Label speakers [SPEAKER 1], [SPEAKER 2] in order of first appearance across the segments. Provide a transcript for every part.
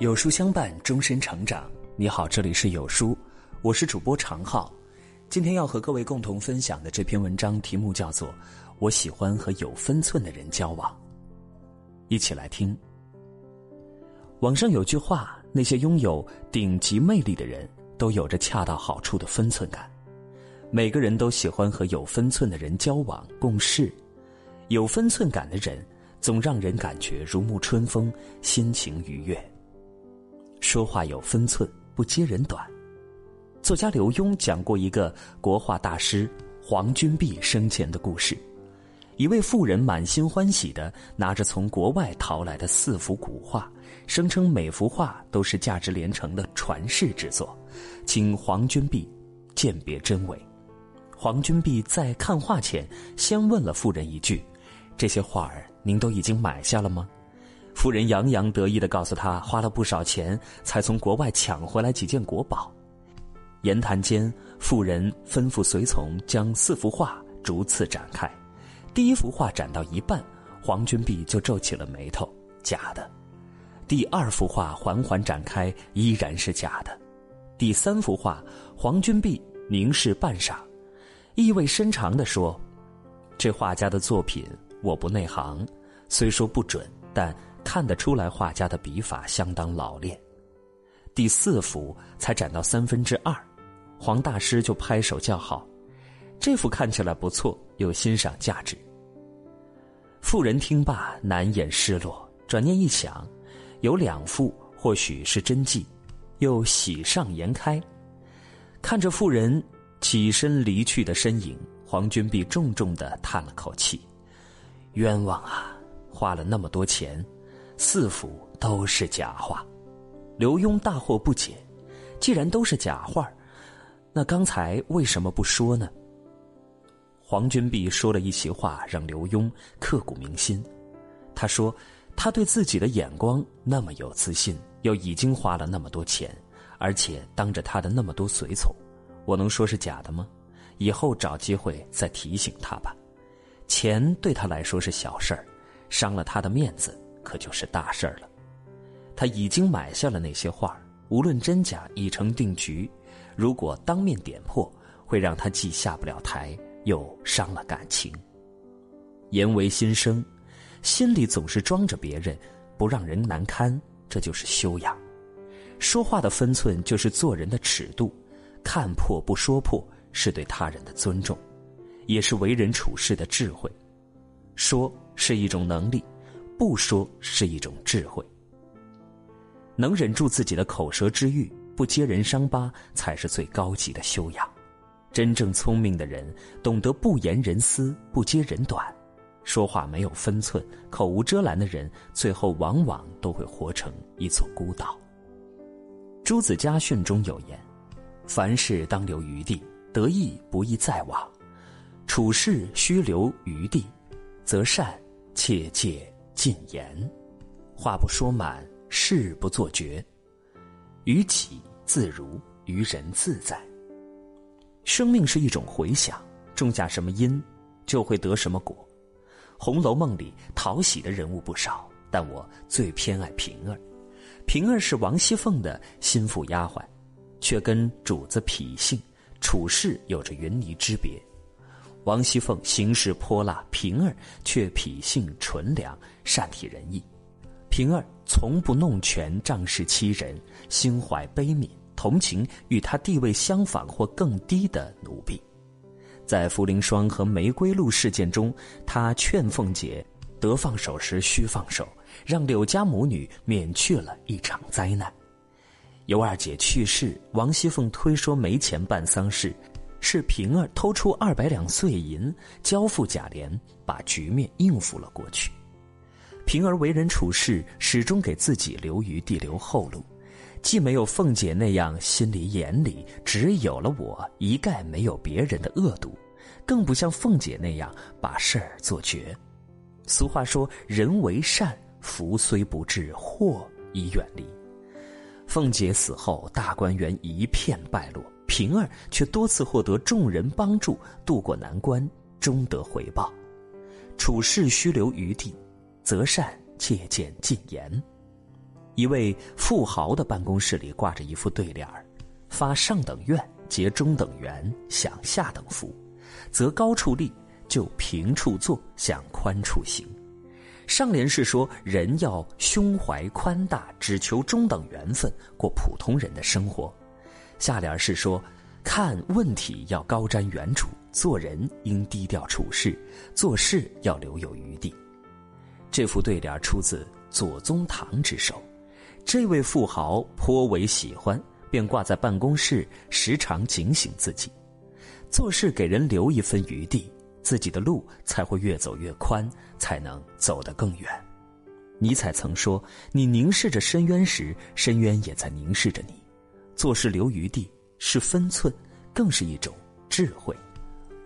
[SPEAKER 1] 有书相伴，终身成长。你好，这里是有书，我是主播常浩。今天要和各位共同分享的这篇文章题目叫做《我喜欢和有分寸的人交往》。一起来听。网上有句话：那些拥有顶级魅力的人，都有着恰到好处的分寸感。每个人都喜欢和有分寸的人交往共事。有分寸感的人，总让人感觉如沐春风，心情愉悦。说话有分寸，不揭人短。作家刘墉讲过一个国画大师黄君璧生前的故事。一位妇人满心欢喜的拿着从国外淘来的四幅古画，声称每幅画都是价值连城的传世之作，请黄君璧鉴别真伪。黄君璧在看画前先问了妇人一句：“这些画儿您都已经买下了吗？”妇人洋洋得意的告诉他，花了不少钱才从国外抢回来几件国宝。言谈间，妇人吩咐随从将四幅画逐次展开。第一幅画展到一半，黄君璧就皱起了眉头：“假的。”第二幅画缓缓展开，依然是假的。第三幅画，黄君璧凝视半晌，意味深长的说：“这画家的作品我不内行，虽说不准，但……”看得出来，画家的笔法相当老练。第四幅才展到三分之二，黄大师就拍手叫好：“这幅看起来不错，有欣赏价值。”妇人听罢，难掩失落。转念一想，有两幅或许是真迹，又喜上颜开。看着妇人起身离去的身影，黄君璧重重的叹了口气：“冤枉啊！花了那么多钱。”四幅都是假画，刘墉大惑不解。既然都是假画，那刚才为什么不说呢？黄君璧说了一席话，让刘墉刻骨铭心。他说：“他对自己的眼光那么有自信，又已经花了那么多钱，而且当着他的那么多随从，我能说是假的吗？以后找机会再提醒他吧。钱对他来说是小事儿，伤了他的面子。”可就是大事儿了，他已经买下了那些画无论真假已成定局。如果当面点破，会让他既下不了台，又伤了感情。言为心声，心里总是装着别人，不让人难堪，这就是修养。说话的分寸就是做人的尺度，看破不说破是对他人的尊重，也是为人处事的智慧。说是一种能力。不说是一种智慧，能忍住自己的口舌之欲，不揭人伤疤，才是最高级的修养。真正聪明的人，懂得不言人私，不揭人短，说话没有分寸，口无遮拦的人，最后往往都会活成一座孤岛。朱子家训中有言：“凡事当留余地，得意不宜再往；处事须留余地，则善，切戒。”禁言，话不说满，事不做绝，于己自如，于人自在。生命是一种回响，种下什么因，就会得什么果。《红楼梦》里讨喜的人物不少，但我最偏爱平儿。平儿是王熙凤的心腹丫鬟，却跟主子脾性，处事有着云泥之别。王熙凤行事泼辣，平儿却脾性纯良，善体人意。平儿从不弄权仗势欺人，心怀悲悯，同情与她地位相仿或更低的奴婢。在茯苓霜和玫瑰露事件中，他劝凤姐得放手时须放手，让柳家母女免去了一场灾难。尤二姐去世，王熙凤推说没钱办丧事。是平儿偷出二百两碎银交付贾琏，把局面应付了过去。平儿为人处事始终给自己留余地、留后路，既没有凤姐那样心里眼里只有了我，一概没有别人的恶毒，更不像凤姐那样把事儿做绝。俗话说：“人为善，福虽不至，祸已远离。”凤姐死后，大观园一片败落。平儿却多次获得众人帮助，渡过难关，终得回报。处事须留余地，择善切忌禁言。一位富豪的办公室里挂着一副对联儿：“发上等愿，结中等缘，享下等福；择高处立，就平处坐，向宽处行。”上联是说人要胸怀宽大，只求中等缘分，过普通人的生活；下联是说看问题要高瞻远瞩，做人应低调处事，做事要留有余地。这副对联出自左宗棠之手，这位富豪颇为喜欢，便挂在办公室，时常警醒自己，做事给人留一分余地。自己的路才会越走越宽，才能走得更远。尼采曾说：“你凝视着深渊时，深渊也在凝视着你。”做事留余地是分寸，更是一种智慧。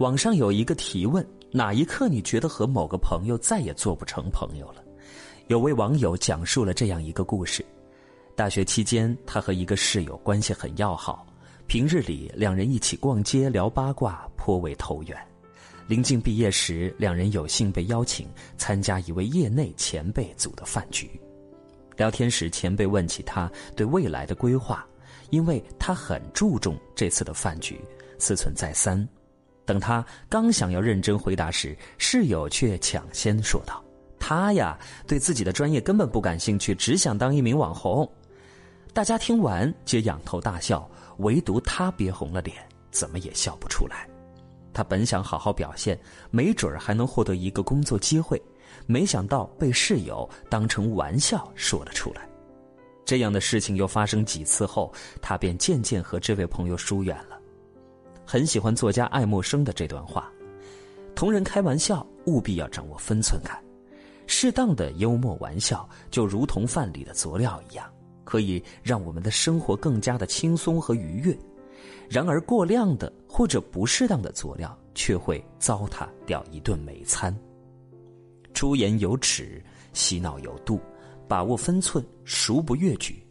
[SPEAKER 1] 网上有一个提问：哪一刻你觉得和某个朋友再也做不成朋友了？有位网友讲述了这样一个故事：大学期间，他和一个室友关系很要好，平日里两人一起逛街聊八卦，颇为投缘。临近毕业时，两人有幸被邀请参加一位业内前辈组的饭局。聊天时，前辈问起他对未来的规划，因为他很注重这次的饭局，思忖再三。等他刚想要认真回答时，室友却抢先说道：“他呀，对自己的专业根本不感兴趣，只想当一名网红。”大家听完皆仰头大笑，唯独他憋红了脸，怎么也笑不出来。他本想好好表现，没准还能获得一个工作机会，没想到被室友当成玩笑说了出来。这样的事情又发生几次后，他便渐渐和这位朋友疏远了。很喜欢作家爱默生的这段话：同人开玩笑，务必要掌握分寸感。适当的幽默玩笑，就如同饭里的佐料一样，可以让我们的生活更加的轻松和愉悦。然而，过量的或者不适当的佐料，却会糟蹋掉一顿美餐。出言有尺，嬉闹有度，把握分寸，孰不越矩？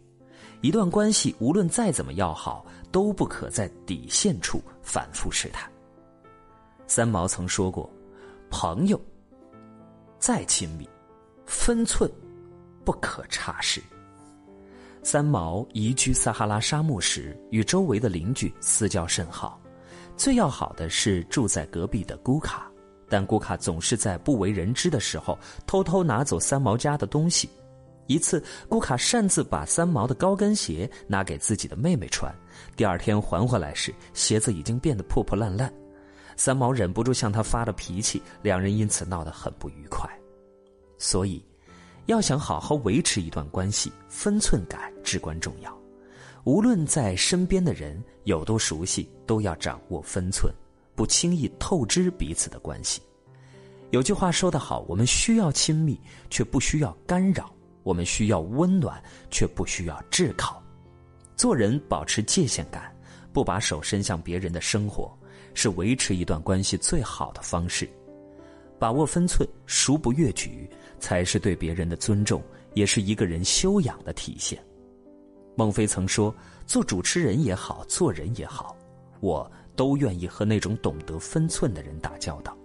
[SPEAKER 1] 一段关系无论再怎么要好，都不可在底线处反复试探。三毛曾说过：“朋友再亲密，分寸不可差失。”三毛移居撒哈拉沙漠时，与周围的邻居私交甚好，最要好的是住在隔壁的姑卡，但姑卡总是在不为人知的时候偷偷拿走三毛家的东西。一次，姑卡擅自把三毛的高跟鞋拿给自己的妹妹穿，第二天还回来时，鞋子已经变得破破烂烂。三毛忍不住向他发了脾气，两人因此闹得很不愉快。所以。要想好好维持一段关系，分寸感至关重要。无论在身边的人有多熟悉，都要掌握分寸，不轻易透支彼此的关系。有句话说得好：我们需要亲密，却不需要干扰；我们需要温暖，却不需要炙烤。做人保持界限感，不把手伸向别人的生活，是维持一段关系最好的方式。把握分寸，孰不越矩？才是对别人的尊重，也是一个人修养的体现。孟非曾说：“做主持人也好，做人也好，我都愿意和那种懂得分寸的人打交道。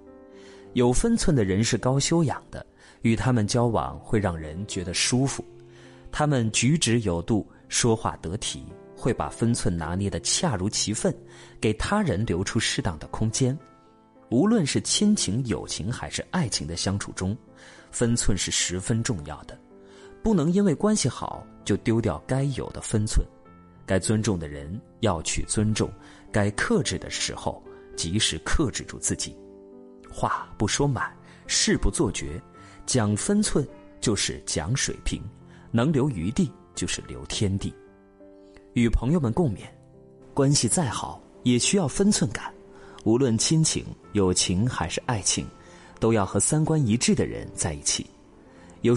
[SPEAKER 1] 有分寸的人是高修养的，与他们交往会让人觉得舒服。他们举止有度，说话得体，会把分寸拿捏的恰如其分，给他人留出适当的空间。无论是亲情、友情还是爱情的相处中。”分寸是十分重要的，不能因为关系好就丢掉该有的分寸。该尊重的人要去尊重，该克制的时候及时克制住自己。话不说满，事不做绝，讲分寸就是讲水平，能留余地就是留天地。与朋友们共勉：关系再好也需要分寸感，无论亲情、友情还是爱情。都要和三观一致的人在一起。